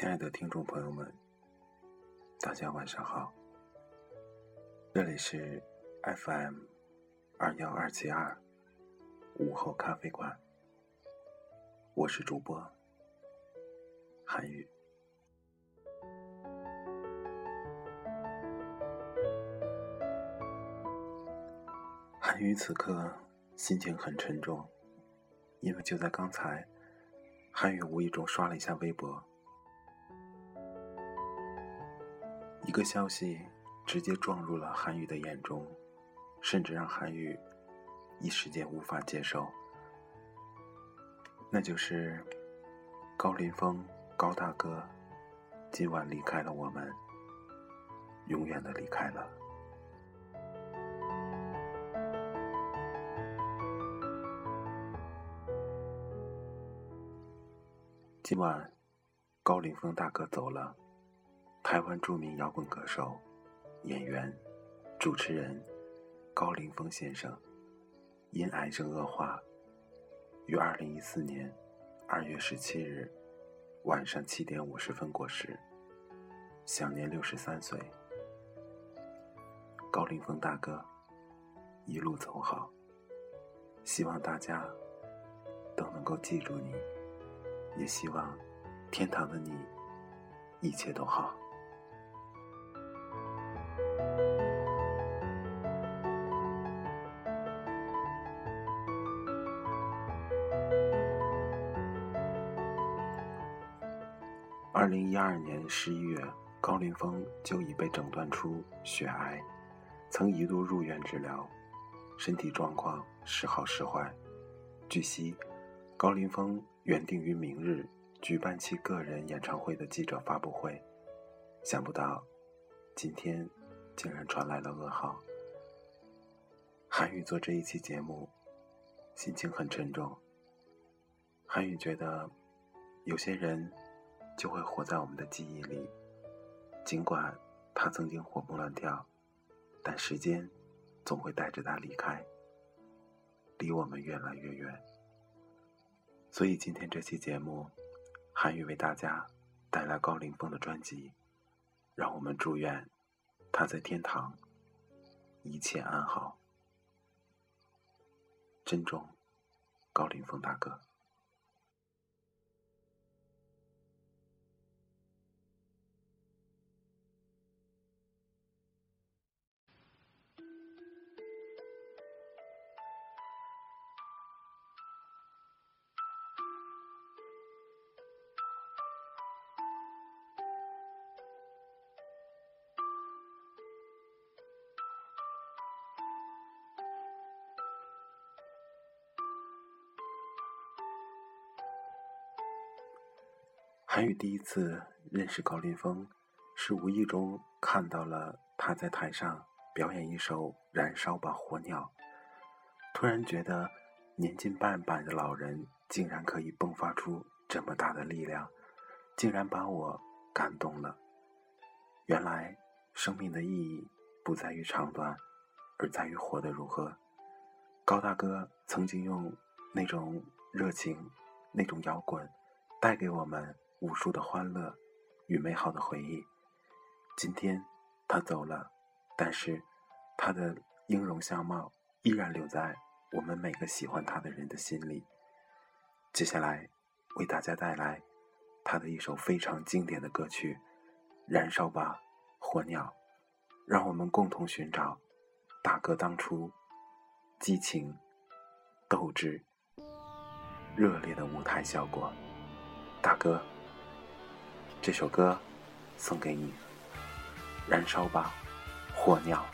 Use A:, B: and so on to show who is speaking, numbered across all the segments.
A: 亲爱的听众朋友们，大家晚上好。这里是 FM 二幺二七二午后咖啡馆，我是主播韩宇。韩宇此刻心情很沉重，因为就在刚才，韩宇无意中刷了一下微博。一个消息直接撞入了韩宇的眼中，甚至让韩宇一时间无法接受。那就是高林峰高大哥今晚离开了我们，永远的离开了。今晚高林峰大哥走了。台湾著名摇滚歌手、演员、主持人高凌风先生，因癌症恶化，于二零一四年二月十七日晚上七点五十分过世，享年六十三岁。高凌风大哥，一路走好，希望大家都能够记住你，也希望天堂的你一切都好。二零一二年十一月，高凌风就已被诊断出血癌，曾一度入院治疗，身体状况时好时坏。据悉，高凌风原定于明日举办其个人演唱会的记者发布会，想不到今天竟然传来了噩耗。韩宇做这一期节目，心情很沉重。韩宇觉得，有些人。就会活在我们的记忆里。尽管他曾经活蹦乱跳，但时间总会带着他离开，离我们越来越远。所以今天这期节目，韩宇为大家带来高凌风的专辑，让我们祝愿他在天堂一切安好。珍重，高凌风大哥。韩宇第一次认识高凌风，是无意中看到了他在台上表演一首《燃烧吧火鸟》，突然觉得年近半百的老人竟然可以迸发出这么大的力量，竟然把我感动了。原来生命的意义不在于长短，而在于活得如何。高大哥曾经用那种热情、那种摇滚，带给我们。无数的欢乐与美好的回忆。今天他走了，但是他的音容相貌依然留在我们每个喜欢他的人的心里。接下来为大家带来他的一首非常经典的歌曲《燃烧吧，火鸟》，让我们共同寻找大哥当初激情、斗志、热烈的舞台效果。大哥。这首歌送给你，燃烧吧，火鸟。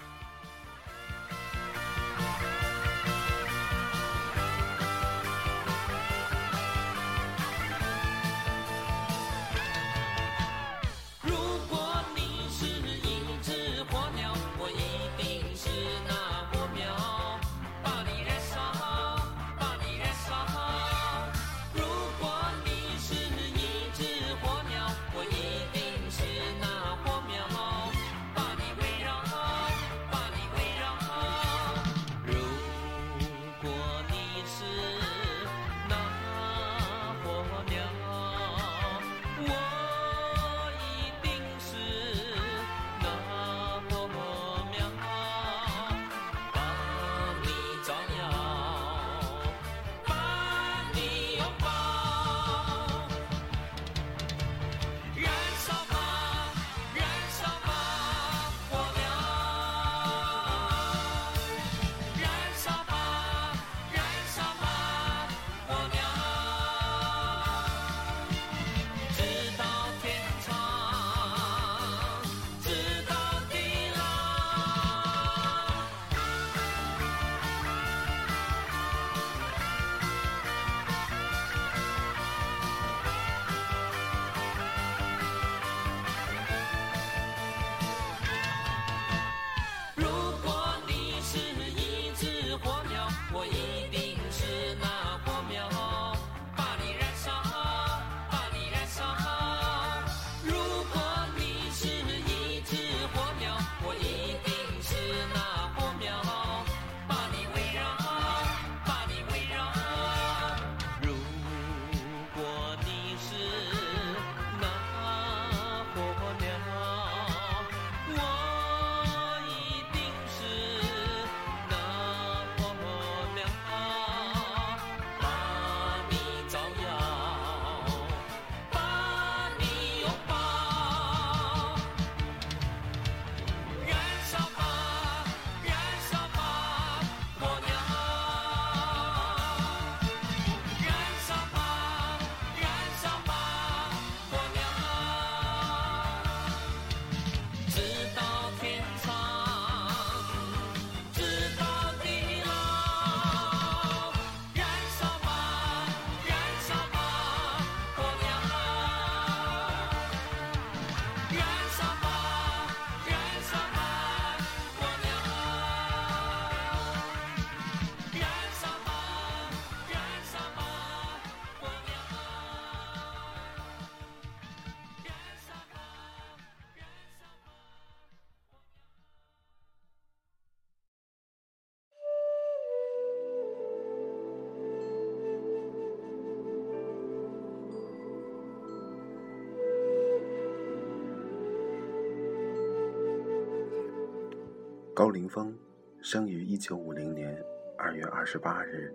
A: 高凌风生于一九五零年二月二十八日，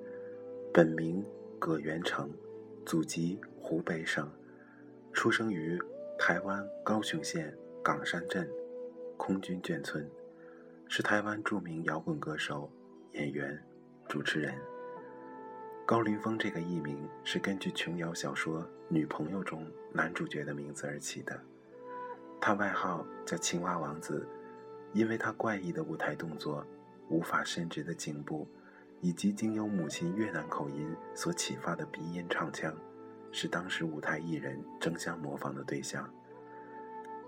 A: 本名葛元成，祖籍湖北省，出生于台湾高雄县冈山镇空军眷村，是台湾著名摇滚歌手、演员、主持人。高凌风这个艺名是根据琼瑶小说《女朋友》中男主角的名字而起的。他外号叫“青蛙王子”，因为他怪异的舞台动作、无法伸直的颈部，以及经由母亲越南口音所启发的鼻音唱腔，是当时舞台艺人争相模仿的对象。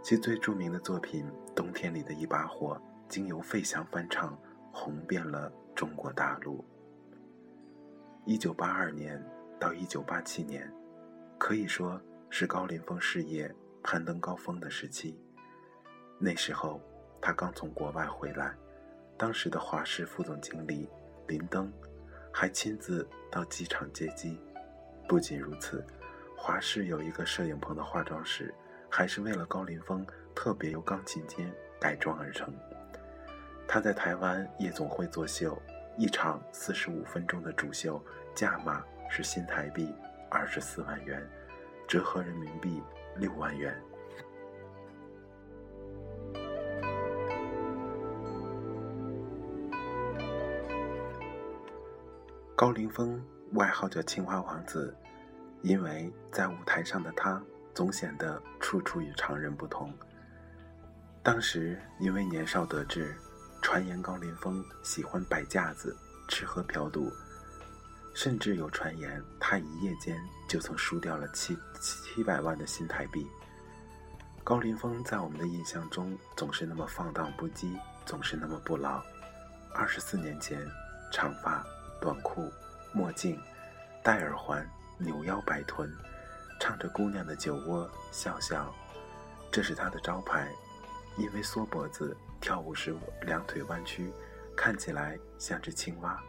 A: 其最著名的作品《冬天里的一把火》，经由费翔翻唱，红遍了中国大陆。一九八二年到一九八七年，可以说是高凌风事业。攀登高峰的时期，那时候他刚从国外回来，当时的华视副总经理林登还亲自到机场接机。不仅如此，华视有一个摄影棚的化妆室，还是为了高凌风特别由钢琴间改装而成。他在台湾夜总会作秀，一场四十五分钟的主秀价码是新台币二十四万元，折合人民币。六万元。高凌风外号叫“青蛙王子”，因为在舞台上的他总显得处处与常人不同。当时因为年少得志，传言高凌风喜欢摆架子、吃喝嫖赌。甚至有传言，他一夜间就曾输掉了七七百万的新台币。高凌风在我们的印象中总是那么放荡不羁，总是那么不老。二十四年前，长发、短裤、墨镜，戴耳环，扭腰摆臀，唱着姑娘的酒窝，笑笑，这是他的招牌。因为缩脖子，跳舞时两腿弯曲，看起来像只青蛙。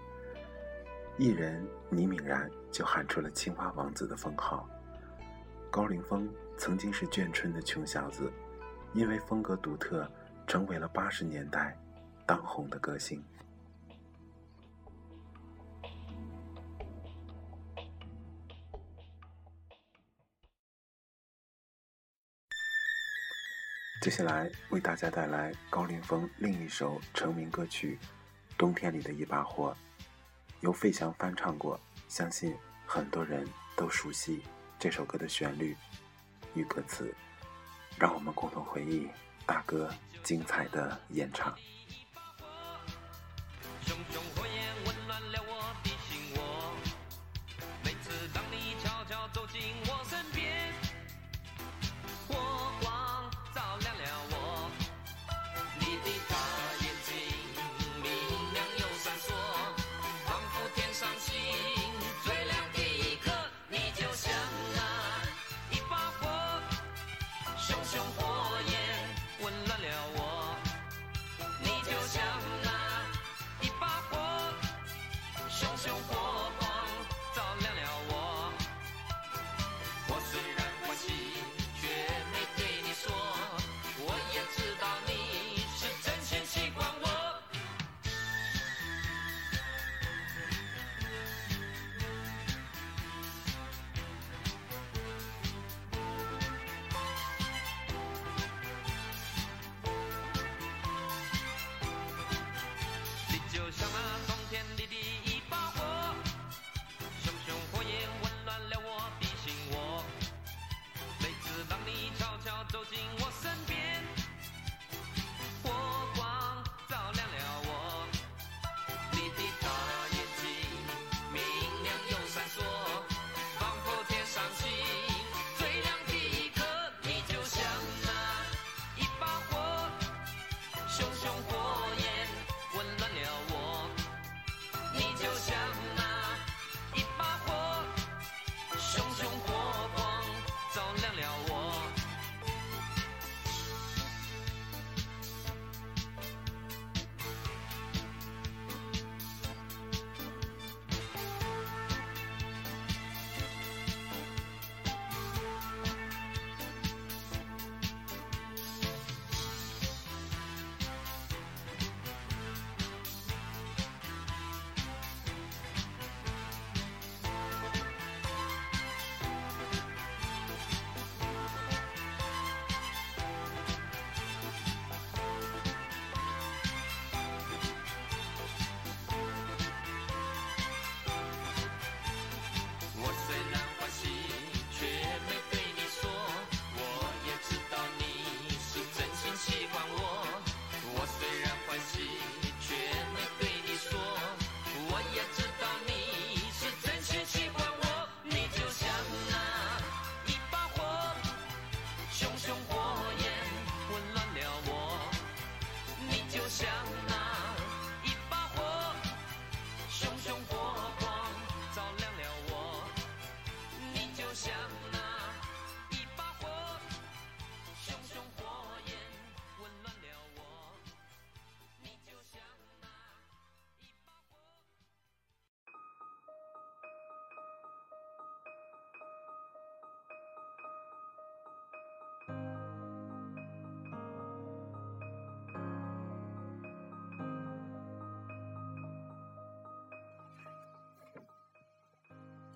A: 艺人倪敏然就喊出了“青蛙王子”的封号。高凌风曾经是眷村的穷小子，因为风格独特，成为了八十年代当红的歌星。接下来为大家带来高凌风另一首成名歌曲《冬天里的一把火》。由费翔翻唱过，相信很多人都熟悉这首歌的旋律与歌词，让我们共同回忆大哥精彩的演唱。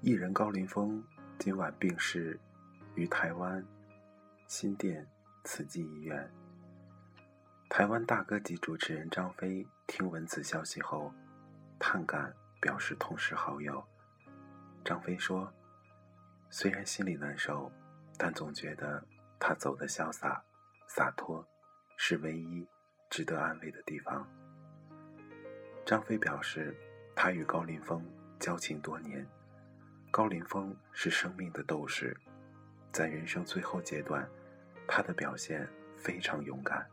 A: 艺人高凌风今晚病逝于台湾新店慈济医院。台湾大哥级主持人张飞听闻此消息后，叹感表示痛失好友。张飞说：“虽然心里难受，但总觉得他走得潇洒、洒脱，是唯一值得安慰的地方。”张飞表示，他与高凌风交情多年，高凌风是生命的斗士，在人生最后阶段，他的表现非常勇敢。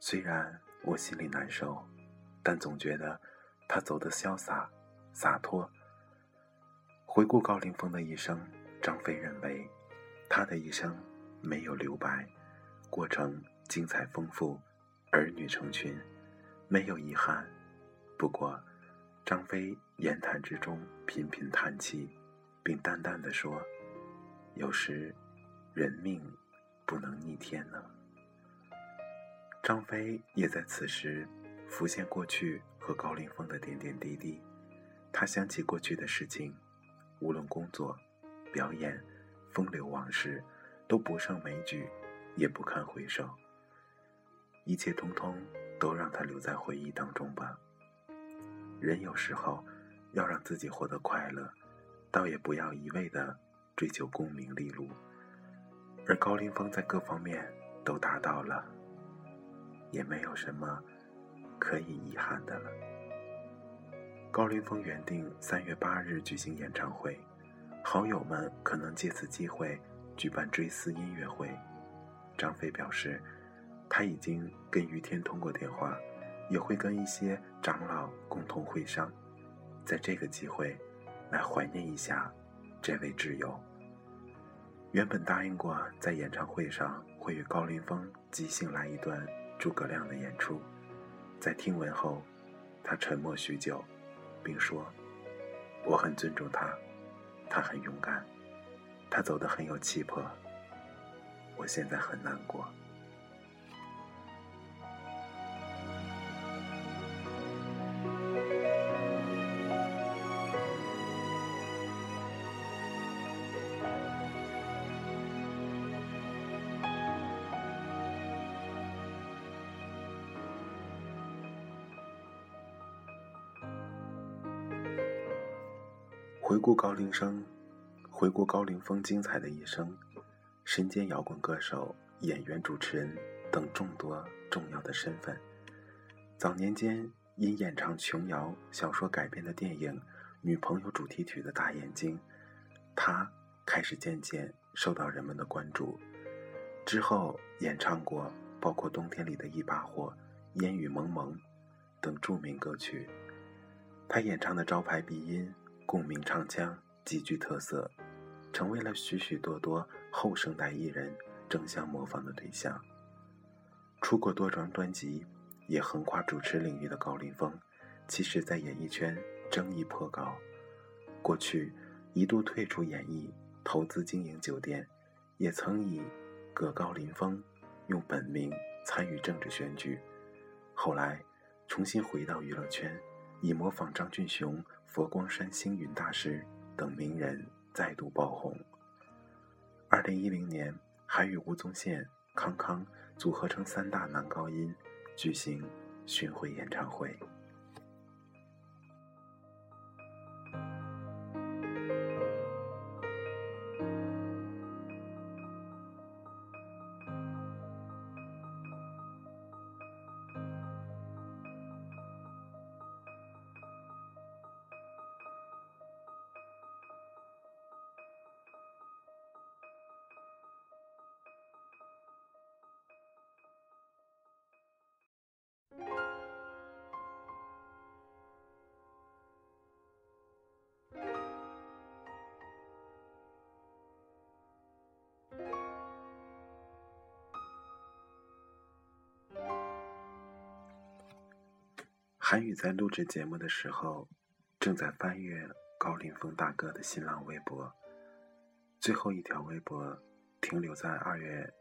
A: 虽然我心里难受，但总觉得他走得潇洒、洒脱。回顾高凌风的一生，张飞认为，他的一生没有留白，过程精彩丰富，儿女成群，没有遗憾。不过，张飞言谈之中频频叹气，并淡淡的说：“有时，人命不能逆天呢。”张飞也在此时浮现过去和高凌风的点点滴滴。他想起过去的事情，无论工作、表演、风流往事，都不胜枚举，也不堪回首。一切通通都让他留在回忆当中吧。人有时候要让自己活得快乐，倒也不要一味的追求功名利禄。而高凌风在各方面都达到了。也没有什么可以遗憾的了。高凌风原定三月八日举行演唱会，好友们可能借此机会举办追思音乐会。张飞表示，他已经跟于天通过电话，也会跟一些长老共同会商，在这个机会来怀念一下这位挚友。原本答应过在演唱会上会与高凌风即兴来一段。诸葛亮的演出，在听闻后，他沉默许久，并说：“我很尊重他，他很勇敢，他走得很有气魄。我现在很难过。”回顾高凌生，回顾高凌风精彩的一生，身兼摇滚歌手、演员、主持人等众多重要的身份。早年间因演唱琼瑶小说改编的电影《女朋友》主题曲的大眼睛，他开始渐渐受到人们的关注。之后演唱过包括《冬天里的一把火》《烟雨蒙蒙》等著名歌曲。他演唱的招牌鼻音。共鸣唱腔极具特色，成为了许许多多后生代艺人争相模仿的对象。出过多张专辑，也横跨主持领域的高凌风，其实在演艺圈争议颇高。过去一度退出演艺，投资经营酒店，也曾以“葛高凌风”用本名参与政治选举。后来重新回到娱乐圈，以模仿张俊雄。佛光山星云大师等名人再度爆红。二零一零年，还与吴宗宪、康康组合成三大男高音，举行巡回演唱会。在录制节目的时候，正在翻阅高凌风大哥的新浪微博。最后一条微博停留在二月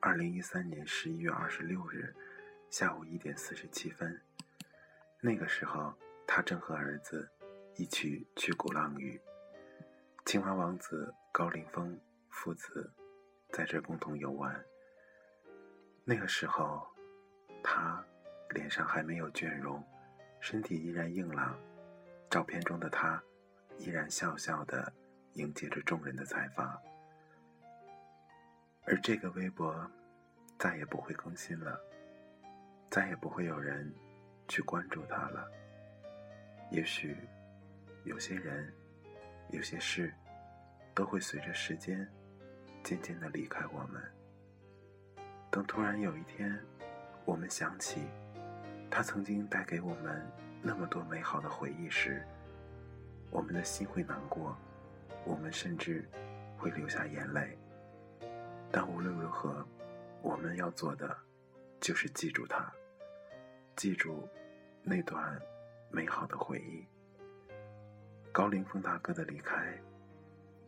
A: 二零一三年十一月二十六日下午一点四十七分。那个时候，他正和儿子一起去鼓浪屿。青蛙王子高凌风父子在这共同游玩。那个时候，他脸上还没有倦容，身体依然硬朗。照片中的他，依然笑笑的迎接着众人的采访。而这个微博再也不会更新了，再也不会有人去关注他了。也许有些人、有些事，都会随着时间渐渐的离开我们。等突然有一天，我们想起他曾经带给我们那么多美好的回忆时，我们的心会难过，我们甚至会流下眼泪。但无论如何，我们要做的就是记住他，记住那段美好的回忆。高凌风大哥的离开，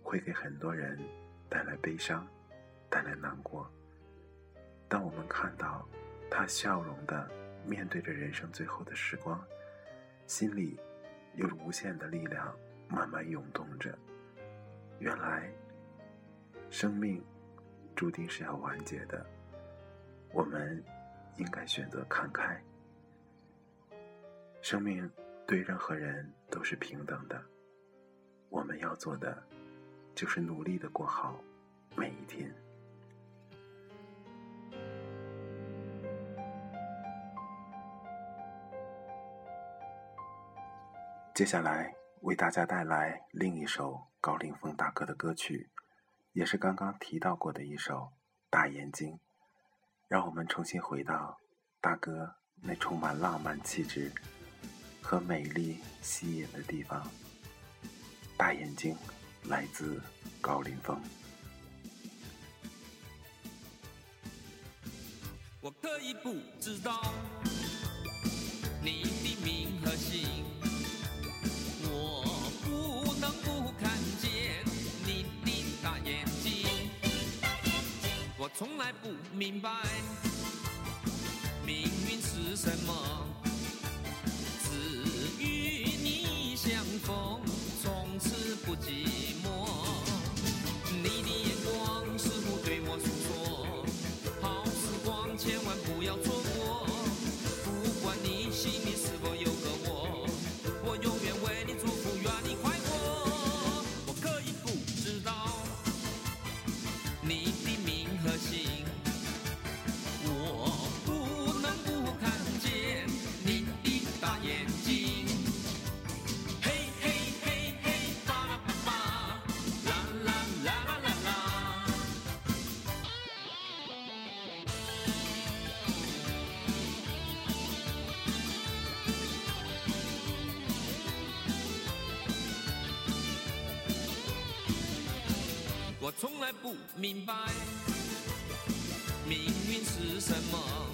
A: 会给很多人带来悲伤，带来难过。当我们看到他笑容的面对着人生最后的时光，心里有无限的力量慢慢涌动着。原来，生命。注定是要完结的，我们应该选择看开。生命对任何人都是平等的，我们要做的就是努力的过好每一天。接下来为大家带来另一首高凌风大哥的歌曲。也是刚刚提到过的一首《大眼睛》，让我们重新回到大哥那充满浪漫气质和美丽吸引的地方。大眼睛来自高凌风。
B: 我可以不知道你的名和姓。我从来不明白命运是什么，只与你相逢，从此不寂还不明白命运是什么，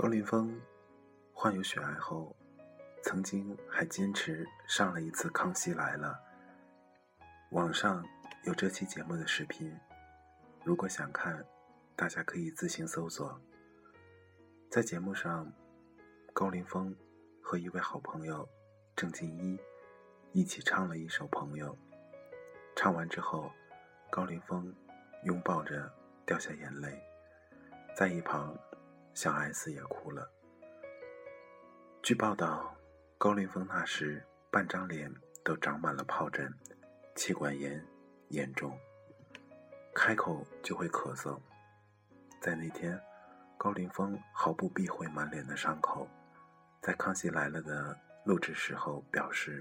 A: 高凌风患有血癌后曾经还坚持上了一次《康熙来了》，网上有这期节目的视频，如果想看，大家可以自行搜索。在节目上，高凌风和一位好朋友郑敬一一起唱了一首《朋友》。唱完之后，高凌风拥抱着掉下眼泪，在一旁，小 S 也哭了。据报道，高凌风那时半张脸都长满了疱疹，气管炎严重，开口就会咳嗽。在那天。高凌风毫不避讳满脸的伤口，在《康熙来了》的录制时候表示：“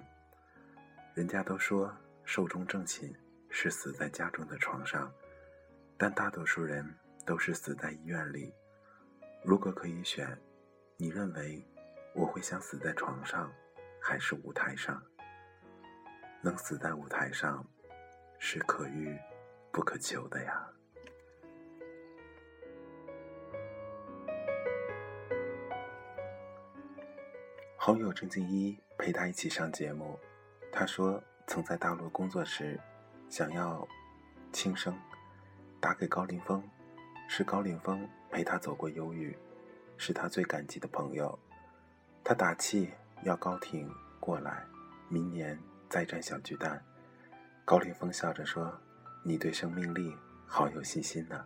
A: 人家都说寿终正寝是死在家中的床上，但大多数人都是死在医院里。如果可以选，你认为我会想死在床上，还是舞台上？能死在舞台上，是可遇不可求的呀。”好友郑敬一陪他一起上节目，他说曾在大陆工作时，想要轻生，打给高凌风，是高凌风陪他走过忧郁，是他最感激的朋友。他打气要高挺过来，明年再战小巨蛋。高凌风笑着说：“你对生命力好有信心呢。”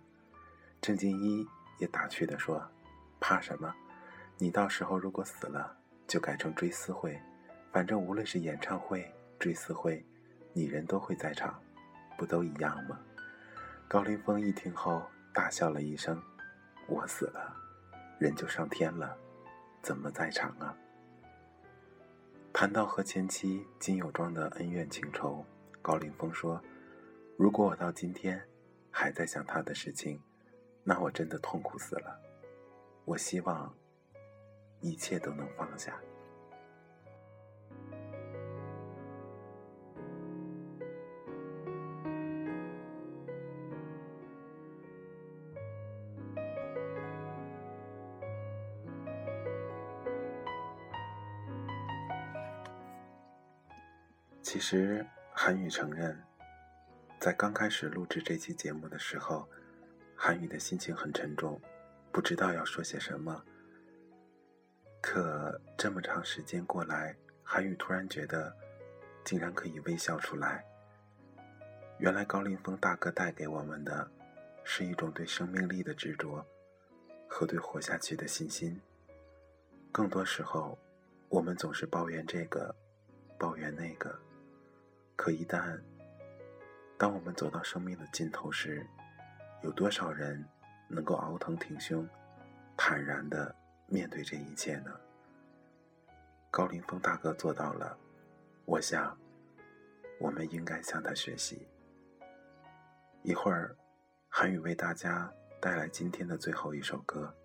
A: 郑敬一也打趣地说：“怕什么？你到时候如果死了。”就改成追思会，反正无论是演唱会、追思会，你人都会在场，不都一样吗？高凌风一听后大笑了一声：“我死了，人就上天了，怎么在场啊？”谈到和前妻金友庄的恩怨情仇，高凌风说：“如果我到今天还在想他的事情，那我真的痛苦死了。我希望。”一切都能放下。其实，韩宇承认，在刚开始录制这期节目的时候，韩宇的心情很沉重，不知道要说些什么。可这么长时间过来，韩宇突然觉得，竟然可以微笑出来。原来高凌风大哥带给我们的，是一种对生命力的执着，和对活下去的信心。更多时候，我们总是抱怨这个，抱怨那个。可一旦，当我们走到生命的尽头时，有多少人能够熬疼挺胸，坦然的？面对这一切呢，高凌风大哥做到了。我想，我们应该向他学习。一会儿，韩宇为大家带来今天的最后一首歌，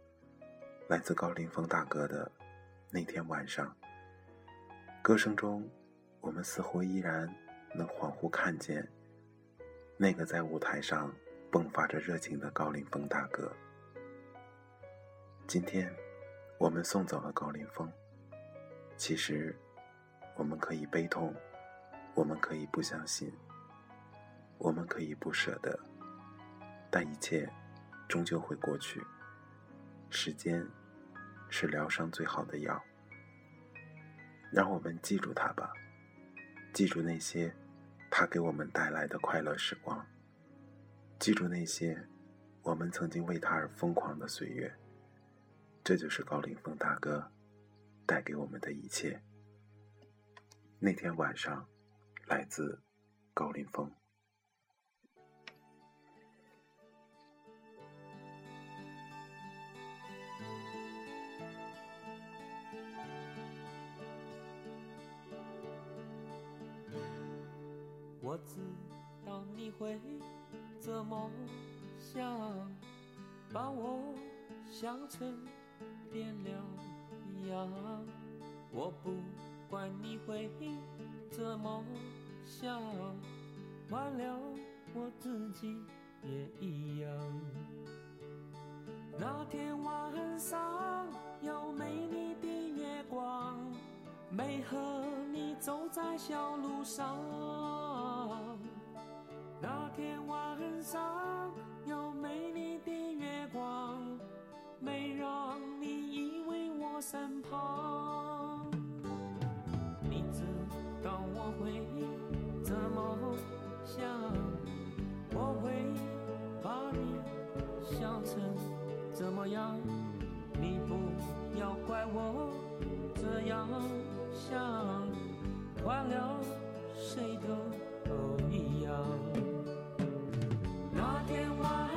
A: 来自高凌风大哥的《那天晚上》。歌声中，我们似乎依然能恍惚看见那个在舞台上迸发着热情的高凌风大哥。今天。我们送走了高凌风。其实，我们可以悲痛，我们可以不相信，我们可以不舍得，但一切终究会过去。时间是疗伤最好的药。让我们记住他吧，记住那些他给我们带来的快乐时光，记住那些我们曾经为他而疯狂的岁月。这就是高凌风大哥带给我们的一切。那天晚上，来自高凌风。
B: 我知道你会这么想，把我想成。变了样，我不管你会怎么想，完了我自己也一样。那天晚上有美丽的月光，没和你走在小路上，那天晚上有美丽的月光，没让你依偎我身旁。你知道我会怎么想，我会把你想成怎么样？你不要怪我这样想，换了谁都一样。那天晚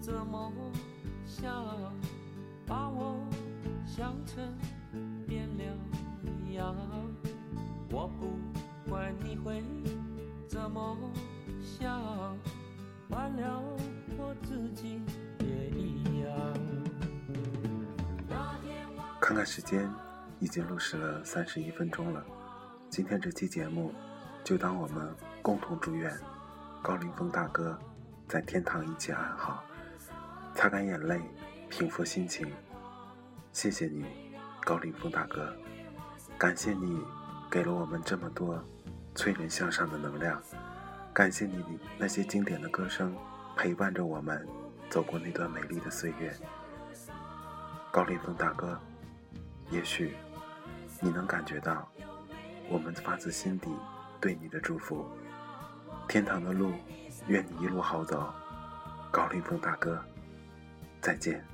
B: 怎么想，把我想成变了样。我不管你会怎么想，换了我自己也一样。
A: 看看时间，已经录制了三十一分钟了。今天这期节目，就当我们共同祝愿高凌风大哥在天堂一切安好，擦干眼泪，平复心情。谢谢你，高凌风大哥，感谢你给了我们这么多催人向上的能量，感谢你那些经典的歌声陪伴着我们走过那段美丽的岁月。高凌风大哥，也许你能感觉到我们发自心底对你的祝福。天堂的路，愿你一路好走。高凌风大哥，再见。